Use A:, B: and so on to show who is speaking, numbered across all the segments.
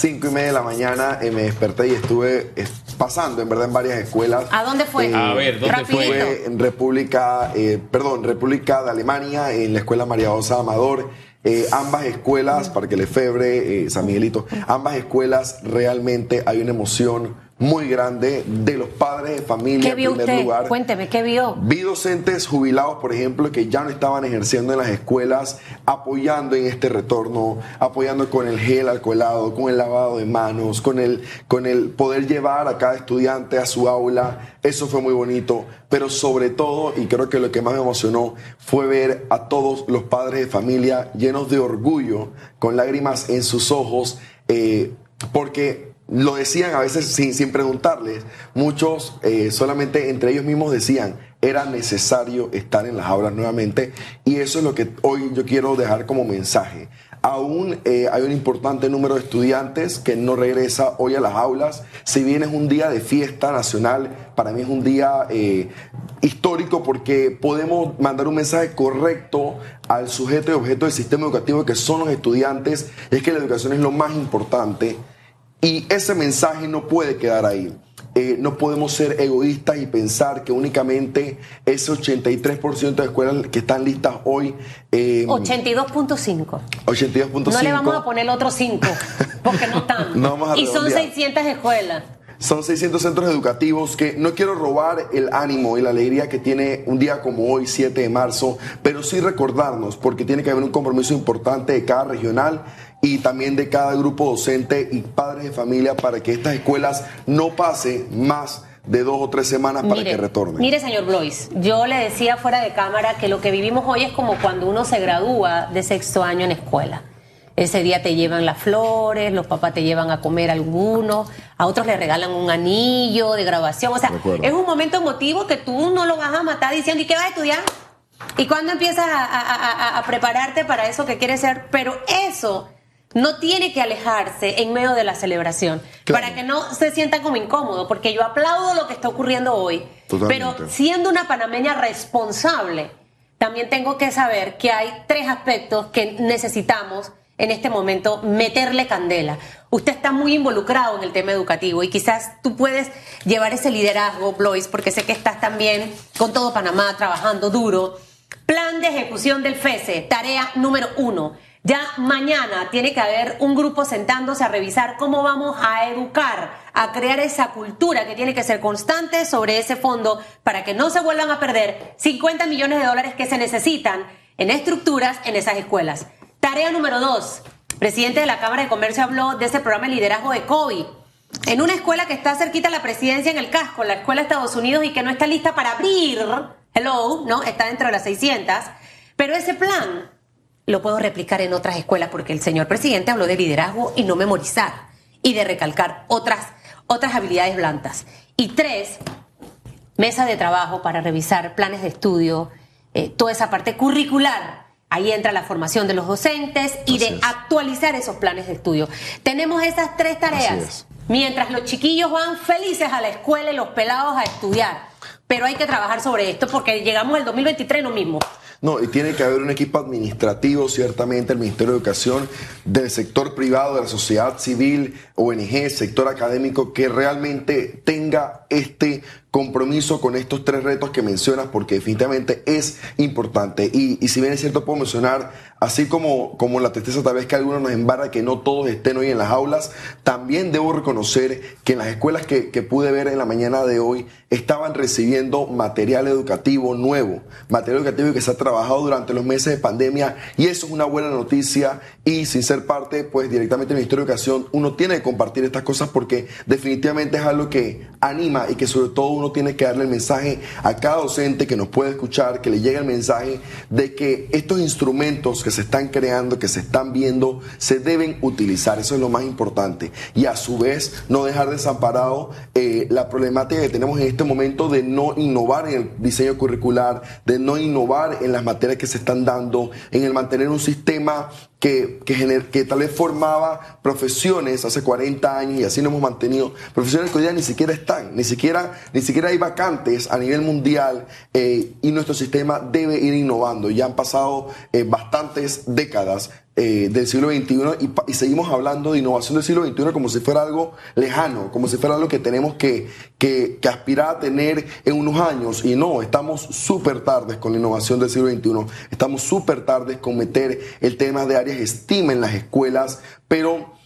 A: cinco y media de la mañana eh, me desperté y estuve eh, pasando, en verdad, en varias escuelas.
B: ¿A dónde fue?
A: Eh,
C: A ver, ¿dónde
B: Rapidito.
C: fue?
A: Fue en República, eh, perdón, República de Alemania, en la Escuela María Rosa Amador. Eh, ambas escuelas, Parque Lefebre, eh, San Miguelito, ambas escuelas realmente hay una emoción muy grande de los padres de familia
B: ¿Qué
A: en primer
B: usted?
A: lugar.
B: Cuénteme, ¿qué vio?
A: Vi docentes jubilados, por ejemplo, que ya no estaban ejerciendo en las escuelas, apoyando en este retorno, apoyando con el gel alcoholado, con el lavado de manos, con el, con el poder llevar a cada estudiante a su aula. Eso fue muy bonito. Pero sobre todo, y creo que lo que más me emocionó, fue ver a todos los padres de familia llenos de orgullo, con lágrimas en sus ojos, eh, porque lo decían a veces sin, sin preguntarles. Muchos eh, solamente entre ellos mismos decían, era necesario estar en las aulas nuevamente. Y eso es lo que hoy yo quiero dejar como mensaje. Aún eh, hay un importante número de estudiantes que no regresa hoy a las aulas. Si bien es un día de fiesta nacional, para mí es un día eh, histórico porque podemos mandar un mensaje correcto al sujeto y objeto del sistema educativo que son los estudiantes. Es que la educación es lo más importante. Y ese mensaje no puede quedar ahí. Eh, no podemos ser egoístas y pensar que únicamente ese 83% de escuelas que están listas hoy, eh,
B: 82.5.
A: 82.5,
B: No le vamos a poner el otro 5, porque no están.
A: No vamos a
B: y son
A: redondear.
B: 600 escuelas.
A: Son 600 centros educativos que no quiero robar el ánimo y la alegría que tiene un día como hoy, 7 de marzo, pero sí recordarnos, porque tiene que haber un compromiso importante de cada regional y también de cada grupo docente y padres de familia para que estas escuelas no pase más de dos o tres semanas para que retornen.
B: Mire, señor Blois, yo le decía fuera de cámara que lo que vivimos hoy es como cuando uno se gradúa de sexto año en escuela. Ese día te llevan las flores, los papás te llevan a comer algunos, a otros le regalan un anillo de graduación. O sea, es un momento emotivo que tú no lo vas a matar diciendo, ¿y qué vas a estudiar? ¿Y cuándo empiezas a, a- a- a prepararte para eso que quieres ser? Pero eso no tiene que alejarse en medio de la celebración,
A: Claro.
B: para que no se sientan como incómodo, porque yo aplaudo lo que está ocurriendo hoy,
A: Totalmente.
B: pero siendo una panameña responsable, también tengo que saber que hay tres aspectos que necesitamos en este momento meterle candela. Usted está muy involucrado en el tema educativo y quizás tú puedes llevar ese liderazgo, Blois, porque sé que estás también con todo Panamá trabajando duro. Plan de ejecución del FESE, tarea número uno. Ya mañana tiene que haber un grupo sentándose a revisar cómo vamos a educar, a crear esa cultura que tiene que ser constante sobre ese fondo para que no se vuelvan a perder 50 millones de dólares que se necesitan en estructuras en esas escuelas. Tarea número dos. Presidente de la Cámara de Comercio habló de ese programa de liderazgo de COVID. En una escuela que está cerquita a la presidencia en el casco, la escuela de Estados Unidos, y que no está lista para abrir, hello, ¿no? Está dentro de las 600. Pero ese plan lo puedo replicar en otras escuelas porque el señor presidente habló de liderazgo y no memorizar y de recalcar otras, otras habilidades blandas. Y tres, mesa de trabajo para revisar planes de estudio, eh, toda esa parte curricular. Ahí entra la formación de los docentes y
A: Así
B: de
A: es.
B: actualizar esos planes de estudio. Tenemos esas tres tareas. Mientras los chiquillos van felices a la escuela y los pelados a estudiar. Pero hay que trabajar sobre esto porque llegamos al 2023 no mismo.
A: No, y tiene que haber un equipo administrativo, ciertamente, el Ministerio de Educación, del sector privado, de la sociedad civil, ONG, sector académico, que realmente tenga este compromiso con estos tres retos que mencionas, porque definitivamente es importante. Y, y si bien es cierto, puedo mencionar, así como, como la tristeza tal vez que algunos nos embarra que no todos estén hoy en las aulas, también debo reconocer que en las escuelas que, que pude ver en la mañana de hoy estaban recibiendo material educativo nuevo, material educativo que se ha trabajado durante los meses de pandemia y eso es una buena noticia y sin ser parte pues directamente del Ministerio de Educación uno tiene que compartir estas cosas porque definitivamente es algo que anima y que sobre todo uno tiene que darle el mensaje a cada docente que nos puede escuchar, que le llegue el mensaje de que estos instrumentos que se están creando, que se están viendo, se deben utilizar. Eso es lo más importante. Y a su vez, no dejar desamparado eh, la problemática que tenemos en este momento de no innovar en el diseño curricular, de no innovar en las materias que se están dando, en el mantener un sistema que, que, tal vez formaba profesiones hace 40 años y así lo hemos mantenido, profesiones que hoy día ni siquiera están, ni siquiera, ni siquiera hay vacantes a nivel mundial eh, y nuestro sistema debe ir innovando. Ya han pasado eh, bastantes décadas eh, del siglo XXI y, seguimos hablando de innovación del siglo XXI como si fuera algo lejano, como si fuera algo que tenemos que, que, aspirar a tener en unos años. Y no, estamos súper tardes con la innovación del siglo XXI, estamos súper tardes con meter el tema de áreas STEAM en las escuelas, pero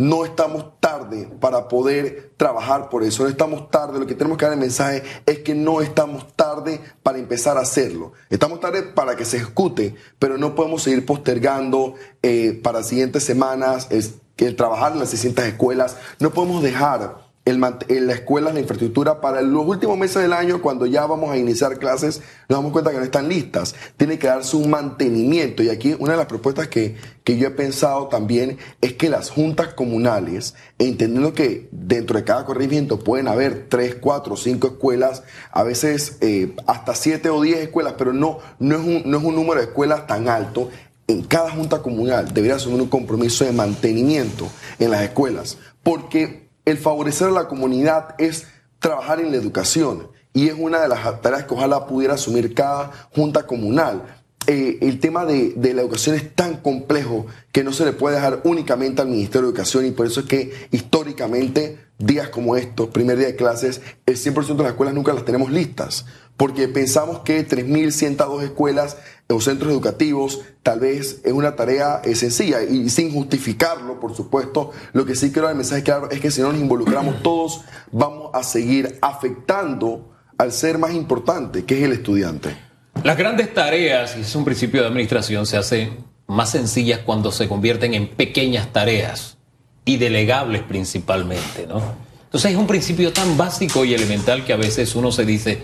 A: no estamos tarde para poder trabajar por eso, no estamos tarde, lo que tenemos que dar el mensaje es que no estamos tarde para empezar a hacerlo. Estamos tarde para que se ejecute, pero no podemos seguir postergando eh, para siguientes semanas el trabajar en las distintas escuelas, no podemos dejar en la escuela, la infraestructura para los últimos meses del año, cuando ya vamos a iniciar clases, nos damos cuenta que no están listas. Tiene que darse un mantenimiento. Y aquí una de las propuestas que, que yo he pensado también es que las juntas comunales, entendiendo que dentro de cada corregimiento pueden haber tres, cuatro, cinco escuelas, a veces eh, hasta siete o diez escuelas, pero no, no, es un, no es un número de escuelas tan alto. En cada junta comunal debería asumir un compromiso de mantenimiento en las escuelas, porque el favorecer a la comunidad es trabajar en la educación y es una de las tareas que ojalá pudiera asumir cada junta comunal. Eh, el tema de, la educación es tan complejo que no se le puede dejar únicamente al Ministerio de Educación y por eso es que históricamente días como estos, primer día de clases, el 100% de las escuelas nunca las tenemos listas porque pensamos que 3.102 escuelas o centros educativos tal vez es una tarea sencilla y sin justificarlo, por supuesto, lo que sí quiero dar el mensaje claro es que si no nos involucramos todos, vamos a seguir afectando al ser más importante, que es el estudiante.
C: Las grandes tareas, y es un principio de administración, se hacen más sencillas cuando se convierten en pequeñas tareas y delegables principalmente, ¿no? Entonces es un principio tan básico y elemental que a veces uno se dice,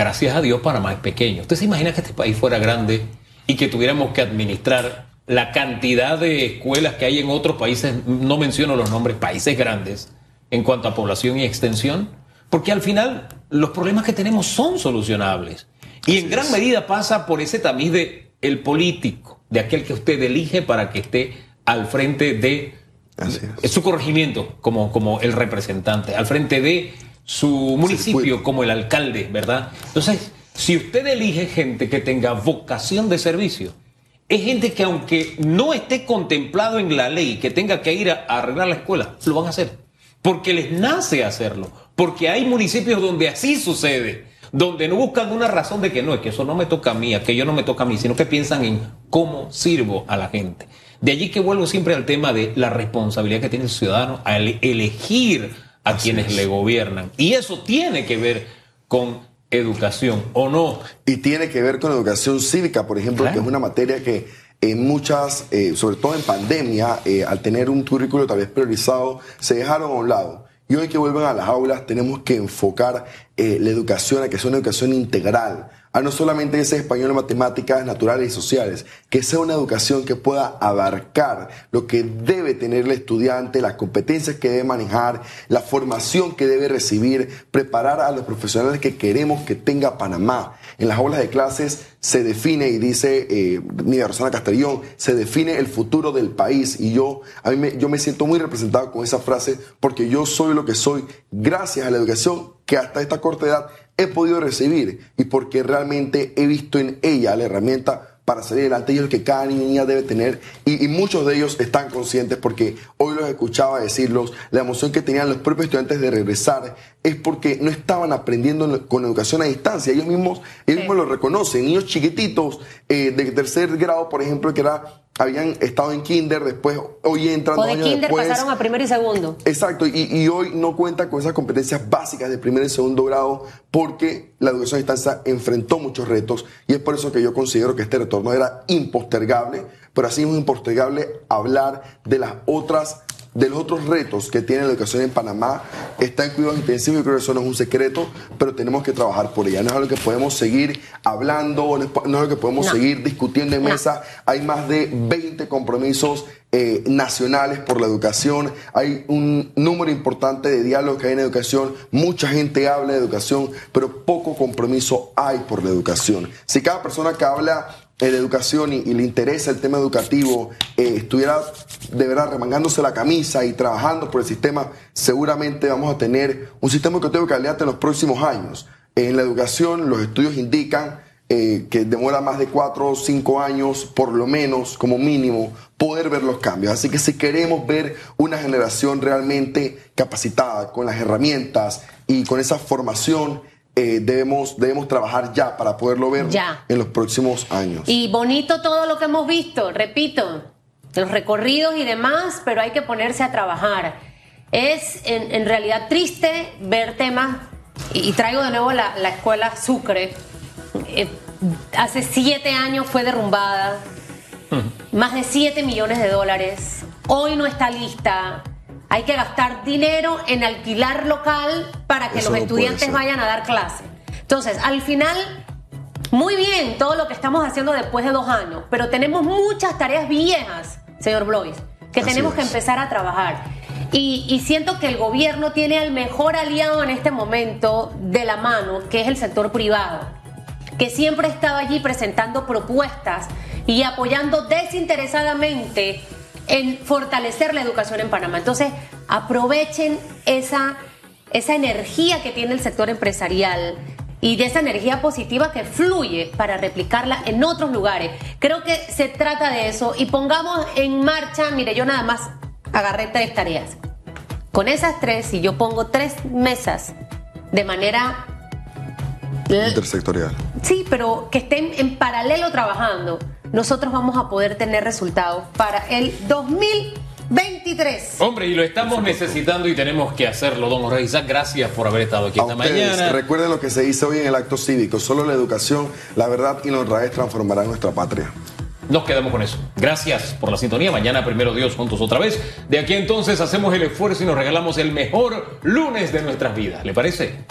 C: Gracias a Dios Panamá es pequeño. ¿Usted se imagina que este país fuera grande y que tuviéramos que administrar la cantidad de escuelas que hay en otros países, no menciono los nombres, países grandes, en cuanto a población y extensión? Porque al final los problemas que tenemos son solucionables. Y en gran medida pasa por ese tamiz de el político, de aquel que usted elige para que esté al frente de su corregimiento como, como el representante, al frente de su municipio como el alcalde, ¿verdad? Entonces, si usted elige gente que tenga vocación de servicio, es gente que aunque no esté contemplado en la ley que tenga que ir a, arreglar la escuela, lo van a hacer. Porque les nace hacerlo. Porque hay municipios donde así sucede. Donde no buscan una razón de que no, es que eso no me toca a mí, que yo no me toca a mí, sino que piensan en cómo sirvo a la gente. De allí que vuelvo siempre al tema de la responsabilidad que tiene el ciudadano al elegir a quienes le gobiernan. Y eso tiene que ver con educación, ¿o no?
A: Y tiene que ver con educación cívica, por ejemplo, que es una materia que en muchas, eh, sobre todo en pandemia, eh, al tener un currículo tal vez priorizado, se dejaron a un lado. Y hoy que vuelven a las aulas tenemos que enfocar eh, la educación a que sea una educación integral, a no solamente ese español, matemáticas naturales y sociales, que sea una educación que pueda abarcar lo que debe tener el estudiante, las competencias que debe manejar, la formación que debe recibir, preparar a los profesionales que queremos que tenga Panamá. En las aulas de clases se define, y dice eh, Nidia Rosana Castellón, se define el futuro del país. Y yo, a mí yo me siento muy representado con esa frase porque yo soy lo que soy gracias a la educación que hasta esta corta edad he podido recibir y porque realmente he visto en ella la herramienta para salir adelante y el que cada niña debe tener. Y, muchos de ellos están conscientes porque hoy los escuchaba decirlos, la emoción que tenían los propios estudiantes de regresar es porque no estaban aprendiendo con educación a distancia, ellos mismos, ellos mismos lo reconocen, niños chiquititos eh, de tercer grado, por ejemplo, que era habían estado en kinder, después hoy entran
B: o de kinder pasaron a primero y segundo.
A: Exacto, y, hoy no cuentan con esas competencias básicas de primer y segundo grado porque la educación a distancia enfrentó muchos retos y es por eso que yo considero que este retorno era impostergable, pero así es impostergable hablar de las otras de los otros retos que tiene la educación en Panamá está en cuidados intensivos, y creo que eso no es un secreto, pero tenemos que trabajar por ella. No es algo que podemos seguir hablando, no es algo que podemos seguir discutiendo en mesa. Hay más de 20 compromisos eh, nacionales por la educación, hay un número importante de diálogos que hay en educación, mucha gente habla de educación, pero poco compromiso hay por la educación. Si cada persona que habla de educación y, y le interesa el tema educativo, eh, estuviera de verdad remangándose la camisa y trabajando por el sistema, seguramente vamos a tener un sistema educativo de calidad en los próximos años. En la educación, los estudios indican eh, que demora más de cuatro o cinco años, por lo menos, como mínimo, poder ver los cambios. Así que si queremos ver una generación realmente capacitada, con las herramientas y con esa formación, eh, debemos, debemos trabajar ya para poderlo ver
B: Ya.
A: en los próximos años.
B: Y bonito todo lo que hemos visto, repito, los recorridos y demás, pero hay que ponerse a trabajar. Es en, en realidad triste ver temas, y, y traigo de nuevo la, la escuela Sucre, eh, hace siete años fue derrumbada, más de 7 millones de dólares, hoy no está lista. Hay que gastar dinero en alquilar local para que
A: Eso
B: los
A: no
B: estudiantes vayan a dar clase. Entonces, al final, muy bien todo lo que estamos haciendo después de dos años, pero tenemos muchas tareas viejas, señor Blois, que
A: Así
B: tenemos que empezar a trabajar. Y, y siento que el gobierno tiene al mejor aliado en este momento de la mano, que es el sector privado, que siempre estaba allí presentando propuestas y apoyando desinteresadamente en fortalecer la educación en Panamá. Entonces, aprovechen esa, esa energía que tiene el sector empresarial y de esa energía positiva que fluye para replicarla en otros lugares. Creo que se trata de eso y pongamos en marcha, mire, yo nada más agarré tres tareas. Con esas tres, si yo pongo tres mesas de manera
A: Intersectorial.
B: Sí, pero que estén en paralelo trabajando, nosotros vamos a poder tener resultados para el 2023.
C: Hombre, y lo estamos necesitando y tenemos que hacerlo, don Jorge Isaac. Gracias por haber estado aquí
A: A
C: esta
A: ustedes,
C: mañana.
A: recuerden lo que se dice hoy en el acto cívico. Solo la educación, la verdad y la honradez transformarán nuestra patria.
C: Nos quedamos con eso. Gracias por la sintonía. Mañana, primero Dios, juntos otra vez. De aquí entonces hacemos el esfuerzo y nos regalamos el mejor lunes de nuestras vidas. ¿Le parece?